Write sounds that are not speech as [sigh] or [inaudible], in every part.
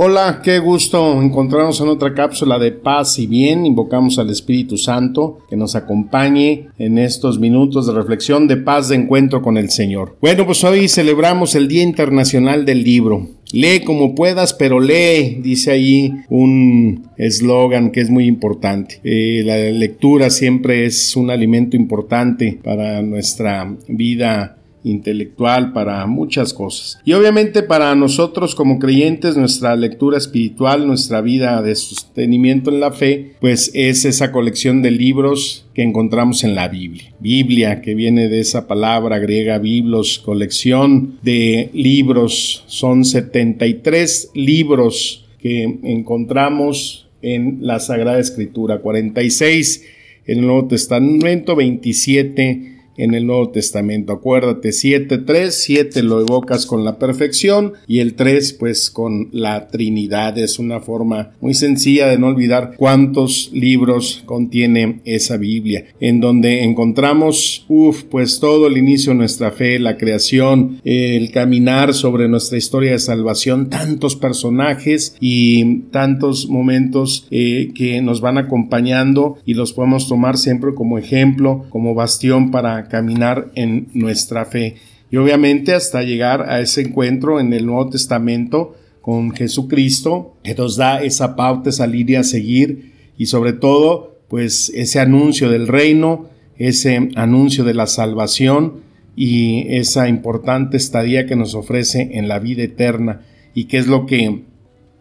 Hola, qué gusto encontrarnos en otra cápsula de paz y bien. Invocamos al Espíritu Santo que nos acompañe en estos minutos de reflexión de paz de encuentro con el Señor. Bueno, pues hoy celebramos el Día Internacional del Libro. Lee como puedas, pero lee, dice ahí un eslogan que es muy importante. Eh, la lectura siempre es un alimento importante para nuestra vida intelectual, para muchas cosas. Y obviamente para nosotros como creyentes, nuestra lectura espiritual, nuestra vida de sostenimiento en la fe, pues es esa colección de libros que encontramos en la Biblia. Biblia, que viene de esa palabra griega biblos, colección de libros, son 73 libros que encontramos en la Sagrada Escritura, 46 en el Nuevo Testamento, 27 en el Nuevo Testamento. Acuérdate, 7, 3, 7 lo evocas con la perfección y el 3 pues con la Trinidad. Es una forma muy sencilla de no olvidar cuántos libros contiene esa Biblia, en donde encontramos, uff, pues todo el inicio de nuestra fe, la creación, el caminar sobre nuestra historia de salvación, tantos personajes y tantos momentos eh, que nos van acompañando y los podemos tomar siempre como ejemplo, como bastión para caminar en nuestra fe. Y obviamente hasta llegar a ese encuentro en el Nuevo Testamento con Jesucristo, que nos da esa pauta, esa línea a seguir y sobre todo, pues ese anuncio del reino, ese anuncio de la salvación y esa importante estadía que nos ofrece en la vida eterna y que es lo que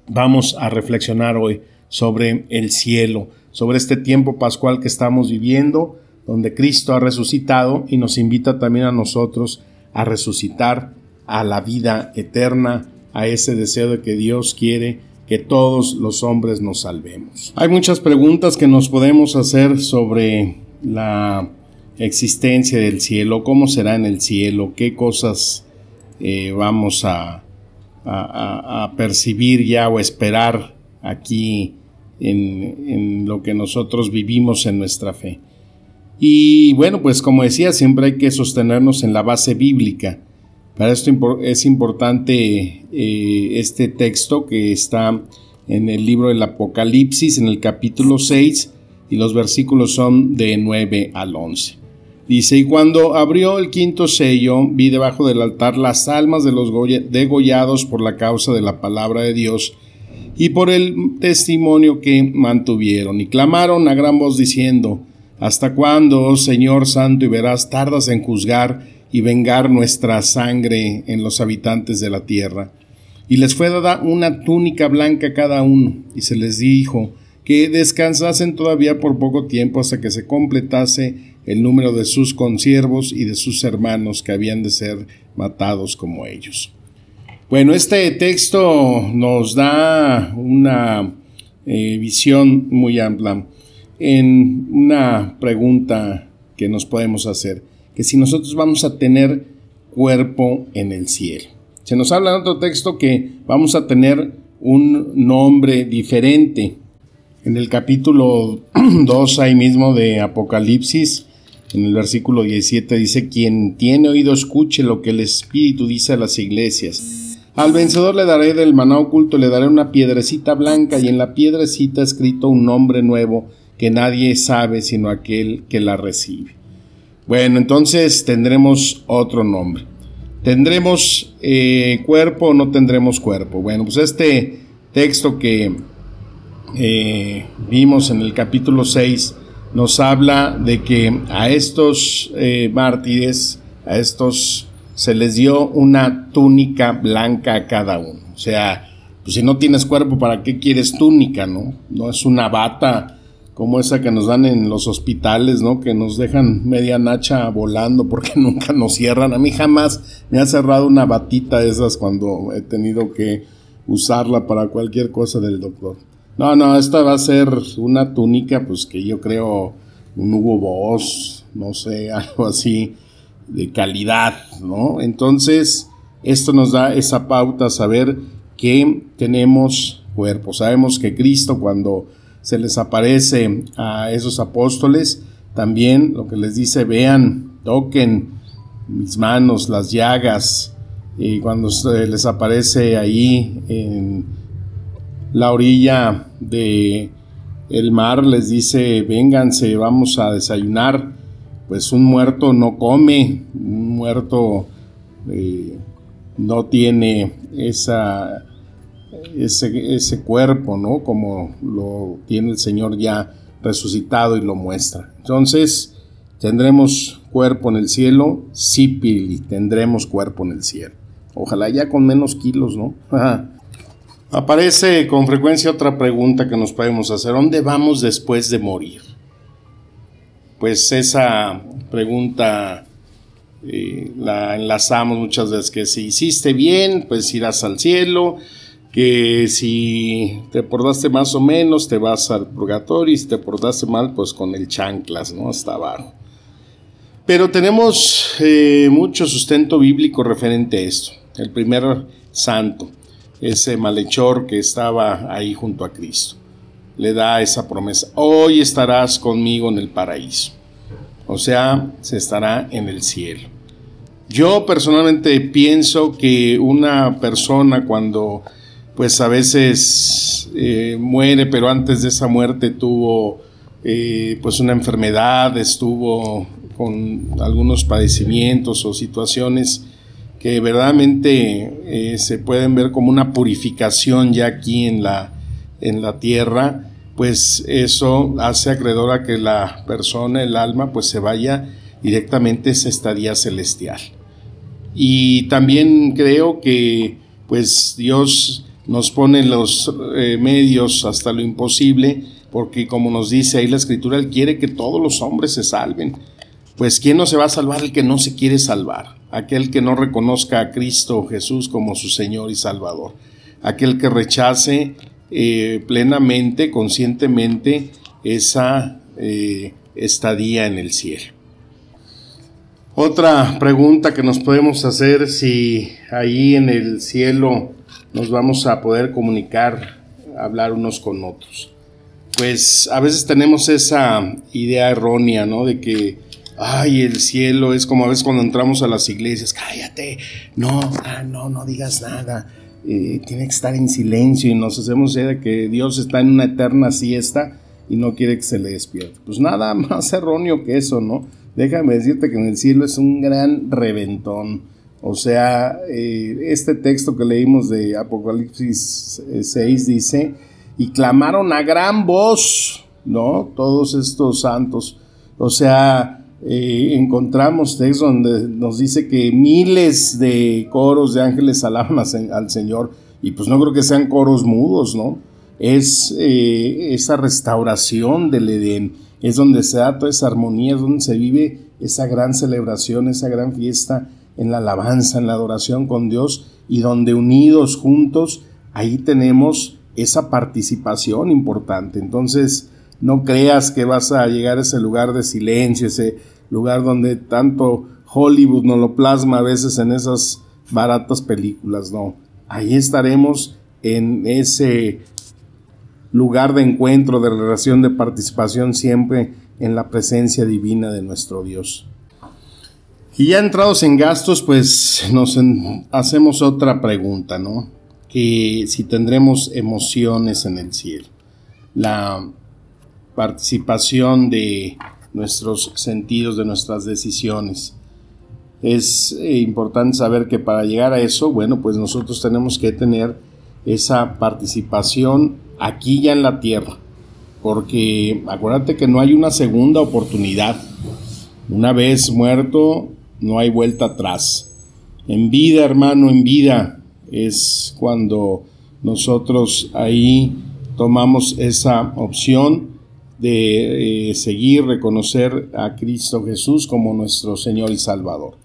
vamos a reflexionar hoy sobre el cielo, sobre este tiempo pascual que estamos viviendo, donde Cristo ha resucitado y nos invita también a nosotros a resucitar a la vida eterna, a ese deseo de que Dios quiere que todos los hombres nos salvemos. Hay muchas preguntas que nos podemos hacer sobre la existencia del cielo, cómo será en el cielo, qué cosas eh, vamos a, percibir ya o esperar aquí en lo que nosotros vivimos en nuestra fe. Y bueno, pues como decía, siempre hay que sostenernos en la base bíblica. Para esto es importante eh, este texto que está en el libro del Apocalipsis, en el capítulo 6, y los versículos son de 9 al 11. Dice, y cuando abrió el quinto sello, vi debajo del altar las almas de los degollados por la causa de la palabra de Dios y por el testimonio que mantuvieron, y clamaron a gran voz diciendo, ¿Hasta cuándo, oh Señor Santo y verás, tardas en juzgar y vengar nuestra sangre en los habitantes de la tierra? Y les fue dada una túnica blanca cada uno, y se les dijo que descansasen todavía por poco tiempo hasta que se completase el número de sus consiervos y de sus hermanos que habían de ser matados como ellos. Bueno, este texto nos da una eh, visión muy amplia en una pregunta que nos podemos hacer, que si nosotros vamos a tener cuerpo en el cielo. Se nos habla en otro texto que vamos a tener un nombre diferente. En el capítulo [clears throat] 2 ahí mismo de Apocalipsis, en el versículo 17 dice, quien tiene oído escuche lo que el Espíritu dice a las iglesias. Al vencedor le daré del maná oculto, le daré una piedrecita blanca y en la piedrecita escrito un nombre nuevo que nadie sabe sino aquel que la recibe. Bueno, entonces tendremos otro nombre. ¿Tendremos eh, cuerpo o no tendremos cuerpo? Bueno, pues este texto que eh, vimos en el capítulo 6 nos habla de que a estos eh, mártires, a estos se les dio una túnica blanca a cada uno. O sea, pues si no tienes cuerpo, ¿para qué quieres túnica, no? No es una bata como esa que nos dan en los hospitales, ¿no? Que nos dejan media nacha volando porque [laughs] nunca nos cierran. A mí jamás me ha cerrado una batita de esas cuando he tenido que usarla para cualquier cosa del doctor. No, no, esta va a ser una túnica, pues que yo creo un Hugo Boss, no sé, [laughs] algo así de calidad, ¿no? Entonces, esto nos da esa pauta, saber que tenemos cuerpo. Sabemos que Cristo cuando se les aparece a esos apóstoles, también lo que les dice, vean, toquen mis manos, las llagas, y cuando se les aparece ahí en la orilla de el mar, les dice, vénganse, vamos a desayunar, pues un muerto no come, un muerto eh, no tiene esa, ese, ese, cuerpo, ¿no? Como lo tiene el Señor ya resucitado y lo muestra. Entonces, tendremos cuerpo en el cielo, sí, Pili, tendremos cuerpo en el cielo. Ojalá ya con menos kilos, ¿no? [laughs] Aparece con frecuencia otra pregunta que nos podemos hacer. ¿Dónde vamos después de morir? Pues esa pregunta eh, la enlazamos muchas veces, que si hiciste bien, pues irás al cielo, que si te portaste más o menos, te vas al purgatorio, y si te portaste mal, pues con el chanclas, ¿no? Hasta abajo. Pero tenemos eh, mucho sustento bíblico referente a esto. El primer santo, ese malhechor que estaba ahí junto a Cristo, le da esa promesa, hoy estarás conmigo en el paraíso. O sea, se estará en el cielo. Yo personalmente pienso que una persona cuando pues a veces eh, muere, pero antes de esa muerte tuvo eh, pues una enfermedad, estuvo con algunos padecimientos o situaciones que verdaderamente eh, se pueden ver como una purificación ya aquí en la, en la tierra, pues eso hace acreedor a que la persona, el alma, pues se vaya directamente a esa estadía celestial. Y también creo que pues Dios nos pone los eh, medios hasta lo imposible, porque como nos dice ahí la escritura, Él quiere que todos los hombres se salven. Pues ¿quién no se va a salvar? El que no se quiere salvar, aquel que no reconozca a Cristo Jesús como su Señor y Salvador, aquel que rechace eh, plenamente, conscientemente, esa eh, estadía en el cielo. Otra pregunta que nos podemos hacer si ahí en el cielo nos vamos a poder comunicar, hablar unos con otros. Pues a veces tenemos esa idea errónea, ¿no? De que, ay, el cielo es como a veces cuando entramos a las iglesias, cállate, no, ah, no, no digas nada, eh, tiene que estar en silencio y nos hacemos idea de que Dios está en una eterna siesta y no quiere que se le despierte. Pues nada [laughs] más erróneo que eso, ¿no? déjame decirte que en el cielo es un gran reventón. O sea, eh, este texto que leímos de Apocalipsis 6 eh, dice, y clamaron a gran voz, ¿no? Todos estos santos. O sea, eh, encontramos textos donde nos dice que miles de coros de ángeles [laughs] alaban al Señor, y pues no creo que sean coros mudos, ¿no? Es esa restauración del Edén es donde se da toda esa armonía, es donde se vive esa gran celebración, esa gran fiesta en la alabanza, en la adoración con Dios y donde unidos juntos, ahí tenemos esa participación importante. Entonces, no creas que vas a llegar a ese lugar de silencio, ese lugar donde tanto Hollywood nos lo plasma a veces en esas baratas películas, no. Ahí estaremos en ese lugar de encuentro, de relación, de participación siempre en la presencia divina de nuestro Dios. Y ya entrados en gastos, pues nos hacemos otra pregunta, ¿no? Que si tendremos emociones en el cielo. La participación de nuestros sentidos, de nuestras decisiones. Es eh, importante saber que para llegar a eso, bueno, pues nosotros tenemos que tener esa participación aquí ya en la tierra. Porque acuérdate que no hay una segunda oportunidad. Una vez muerto, no hay vuelta atrás. En vida, hermano, en vida es cuando nosotros ahí tomamos esa opción de eh, seguir, reconocer a Cristo Jesús como nuestro Señor y Salvador.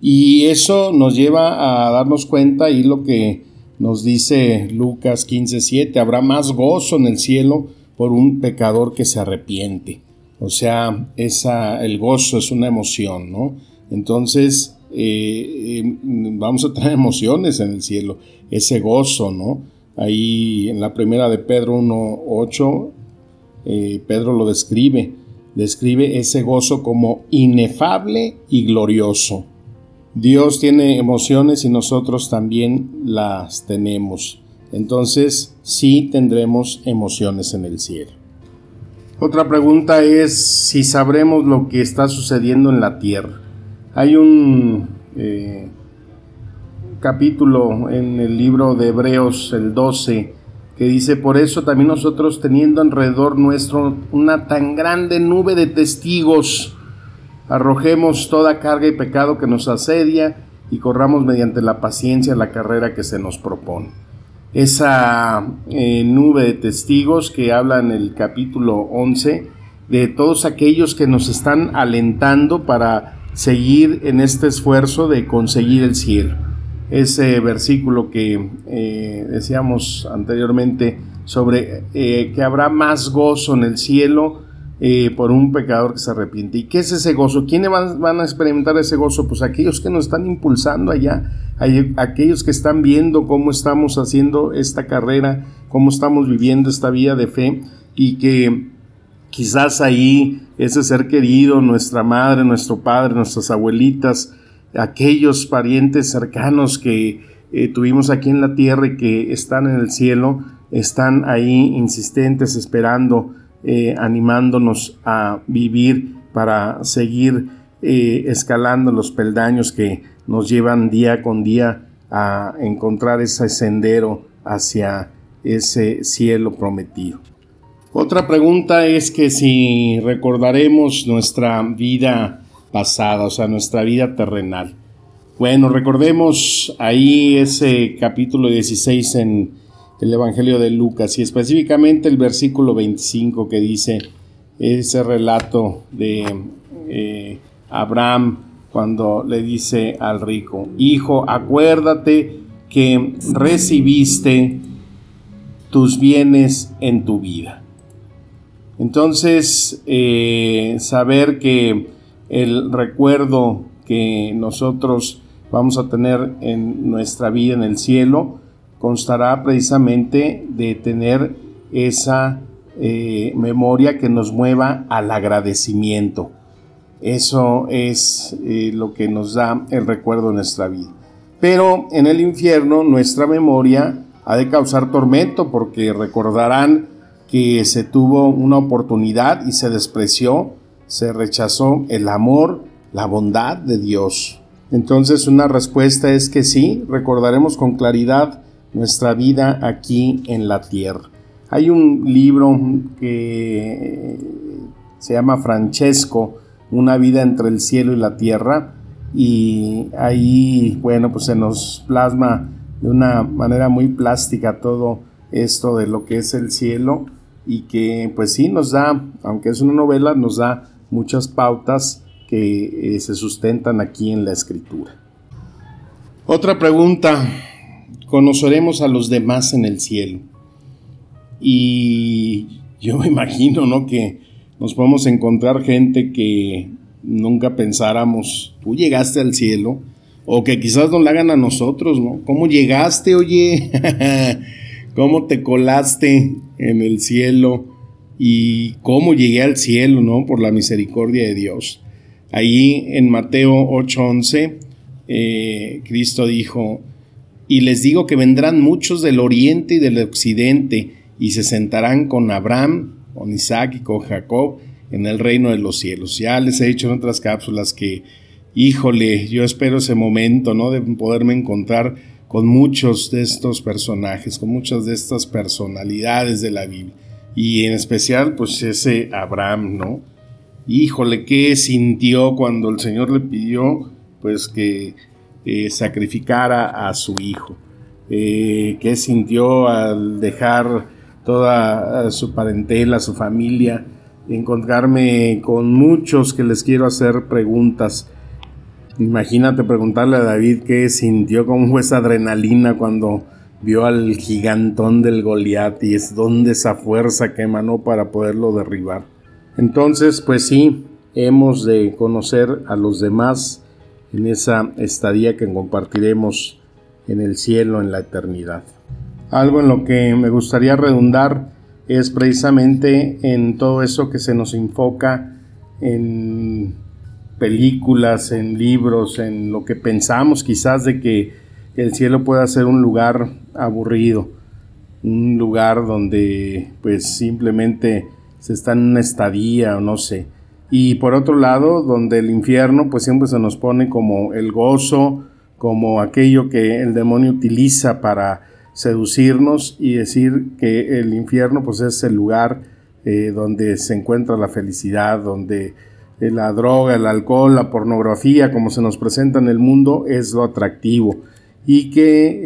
Y eso nos lleva a darnos cuenta y lo que Nos dice Lucas 15:7, habrá más gozo en el cielo por un pecador que se arrepiente. O sea, esa, el gozo es una emoción, ¿no? Entonces, eh, eh, vamos a tener emociones en el cielo, ese gozo, ¿no? Ahí en la primera de Pedro 1.8, eh, Pedro lo describe, describe ese gozo como inefable y glorioso. Dios tiene emociones y nosotros también las tenemos. Entonces sí tendremos emociones en el cielo. Otra pregunta es si sabremos lo que está sucediendo en la tierra. Hay un eh, capítulo en el libro de Hebreos, el 12, que dice, por eso también nosotros teniendo alrededor nuestro una tan grande nube de testigos, Arrojemos toda carga y pecado que nos asedia y corramos mediante la paciencia la carrera que se nos propone. Esa eh, nube de testigos que habla en el capítulo 11 de todos aquellos que nos están alentando para seguir en este esfuerzo de conseguir el cielo. Ese versículo que eh, decíamos anteriormente sobre eh, que habrá más gozo en el cielo eh, por un pecador que se arrepiente. ¿Y qué es ese gozo? ¿Quiénes van, a experimentar ese gozo? Pues aquellos que nos están impulsando allá, aquellos que están viendo cómo estamos haciendo esta carrera, cómo estamos viviendo esta vida de fe y que quizás ahí ese ser querido, nuestra madre, nuestro padre, nuestras abuelitas, aquellos parientes cercanos que eh, tuvimos aquí en la tierra y que están en el cielo, están ahí insistentes, esperando eh, animándonos a vivir para seguir eh, escalando los peldaños que nos llevan día con día a encontrar ese sendero hacia ese cielo prometido. Otra pregunta es que si recordaremos nuestra vida pasada, o sea, nuestra vida terrenal. Bueno, recordemos ahí ese capítulo 16 en el Evangelio de Lucas y específicamente el versículo 25 que dice ese relato de eh, Abraham cuando le dice al rico, hijo, acuérdate que recibiste tus bienes en tu vida. Entonces, eh, saber que el recuerdo que nosotros vamos a tener en nuestra vida en el cielo, constará precisamente de tener esa eh, memoria que nos mueva al agradecimiento. Eso es eh, lo que nos da el recuerdo de nuestra vida. Pero en el infierno nuestra memoria ha de causar tormento porque recordarán que se tuvo una oportunidad y se despreció, se rechazó el amor, la bondad de Dios. Entonces una respuesta es que sí, recordaremos con claridad nuestra vida aquí en la tierra. Hay un libro que se llama Francesco, Una vida entre el cielo y la tierra, y ahí, bueno, pues se nos plasma de una manera muy plástica todo esto de lo que es el cielo y que pues sí nos da, aunque es una novela, nos da muchas pautas que eh, se sustentan aquí en la escritura. Otra pregunta, conoceremos a los demás en el cielo. Y yo me [laughs] imagino, ¿no? Que nos podemos encontrar gente que nunca pensáramos, tú llegaste al cielo, o que quizás nos la hagan a nosotros, ¿no? ¿Cómo llegaste, oye? [laughs] ¿Cómo te colaste en el cielo? Y cómo llegué al cielo, ¿no? Por la misericordia de Dios. Ahí en Mateo 8:11, eh, Cristo dijo, y les digo que vendrán muchos del oriente y del occidente y se sentarán con Abraham, con Isaac y con Jacob en el reino de los cielos. Ya les he dicho en otras cápsulas que, híjole, yo espero ese momento, ¿no? De poderme encontrar con muchos de estos personajes, con muchas de estas personalidades de la Biblia. Y en especial, pues ese Abraham, ¿no? Híjole, ¿qué sintió cuando el Señor le pidió, pues que eh, sacrificara a su hijo. Eh, ¿Qué sintió al dejar toda su parentela, su familia? Encontrarme con muchos que les quiero hacer preguntas. Imagínate preguntarle a David qué sintió, cómo fue esa adrenalina cuando vio al gigantón del Goliat y es donde esa fuerza que emanó para poderlo derribar. Entonces, pues sí, hemos de conocer a los demás en esa estadía que compartiremos en el cielo, en la eternidad. Algo en lo que me gustaría redundar es precisamente en todo eso que se nos enfoca en películas, en libros, en lo que pensamos quizás de que el cielo pueda ser un lugar aburrido, un lugar donde pues simplemente se está en una estadía o no sé. Y por otro lado, donde el infierno pues siempre se nos pone como el gozo, como aquello que el demonio utiliza para seducirnos y decir que el infierno pues es el lugar eh, donde se encuentra la felicidad, donde la droga, el alcohol, la pornografía, como se nos presenta en el mundo, es lo atractivo y que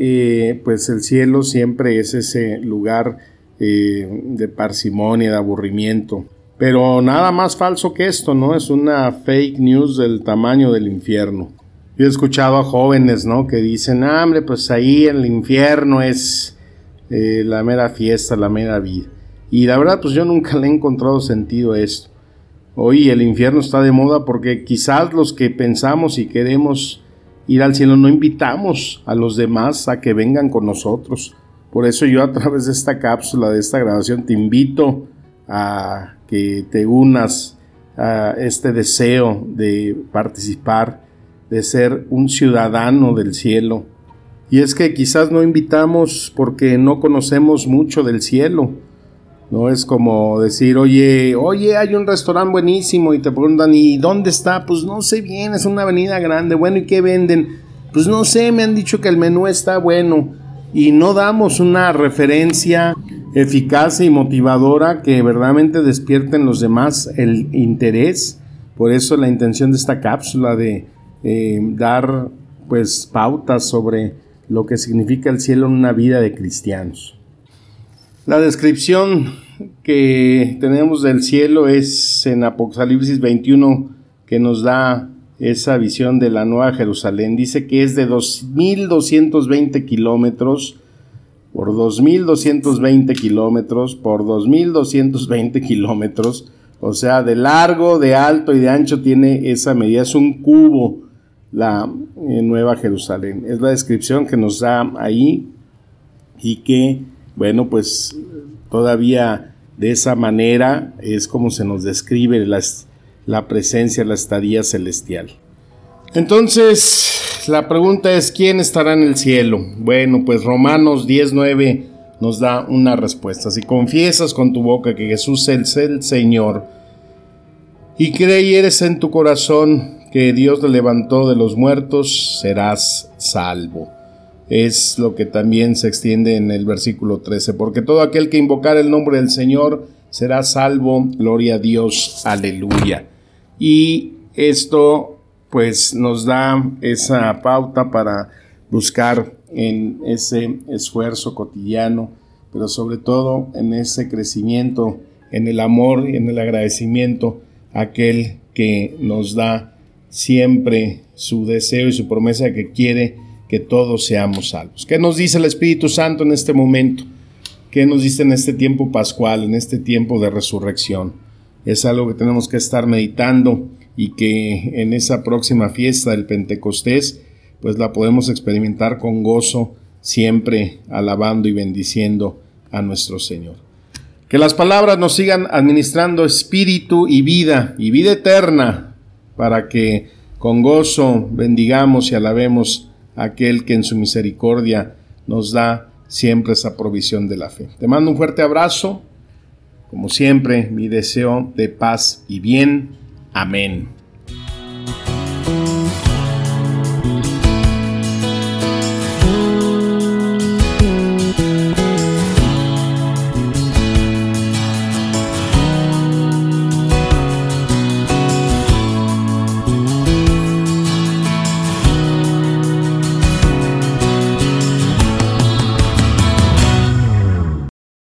eh, pues el cielo siempre es ese lugar de parsimonia, de aburrimiento. Pero nada más falso que esto, ¿no? Es una fake news del tamaño del infierno. Yo he escuchado a jóvenes, ¿no? Que dicen, ah, hombre, pues ahí el infierno es eh, la mera fiesta, la mera vida. Y la verdad, pues yo nunca le he encontrado sentido a esto. Hoy el infierno está de moda porque quizás los que pensamos y queremos ir al cielo no invitamos a los demás a que vengan con nosotros. Por eso yo a través de esta cápsula, de esta grabación, te invito a que te unas a este deseo de participar de ser un ciudadano del cielo. Y es que quizás no invitamos porque no conocemos mucho del cielo. No es como decir, oye, oye, hay un restaurante buenísimo y te preguntan, ¿y dónde está? Pues no sé bien, es una avenida grande. Bueno, ¿y qué venden? Pues no sé, me han dicho que el menú está bueno. Y no damos una referencia eficaz y motivadora que verdaderamente despierte en los demás el interés. Por eso la intención de esta cápsula de eh, dar pues pautas sobre lo que significa el cielo en una vida de cristianos. La descripción que tenemos del cielo es en Apocalipsis 21 que nos da esa visión de la Nueva Jerusalén. Dice que es de 2.220 kilómetros por 2.220 kilómetros por 2.220 kilómetros. O sea, de largo, de alto y de ancho tiene esa medida. Es un cubo la eh, Nueva Jerusalén. Es la descripción que nos da ahí y que, bueno, pues todavía de esa manera es como se nos describe la, presencia, la estadía celestial. Entonces, la pregunta es, ¿quién estará en el cielo? Bueno, pues Romanos 19 nos da una respuesta. Si confiesas con tu boca que Jesús es el Señor y creyeres en tu corazón que Dios le levantó de los muertos, serás salvo. Es lo que también se extiende en el versículo 13, porque todo aquel que invocar el nombre del Señor será salvo, gloria a Dios, aleluya. Y esto pues nos da esa pauta para buscar en ese esfuerzo cotidiano, pero sobre todo en ese crecimiento, en el amor y en el agradecimiento a aquel que nos da siempre su deseo y su promesa que quiere que todos seamos salvos. ¿Qué nos dice el Espíritu Santo en este momento? ¿Qué nos dice en este tiempo pascual, en este tiempo de resurrección? Es algo que tenemos que estar meditando y que en esa próxima fiesta del Pentecostés, pues la podemos experimentar con gozo, siempre alabando y bendiciendo a nuestro Señor. Que las palabras nos sigan administrando espíritu y vida y vida eterna para que con gozo bendigamos y alabemos aquel que en su misericordia nos da siempre esa provisión de la fe. Te mando un fuerte abrazo, como siempre, mi deseo de paz y bien. Amén.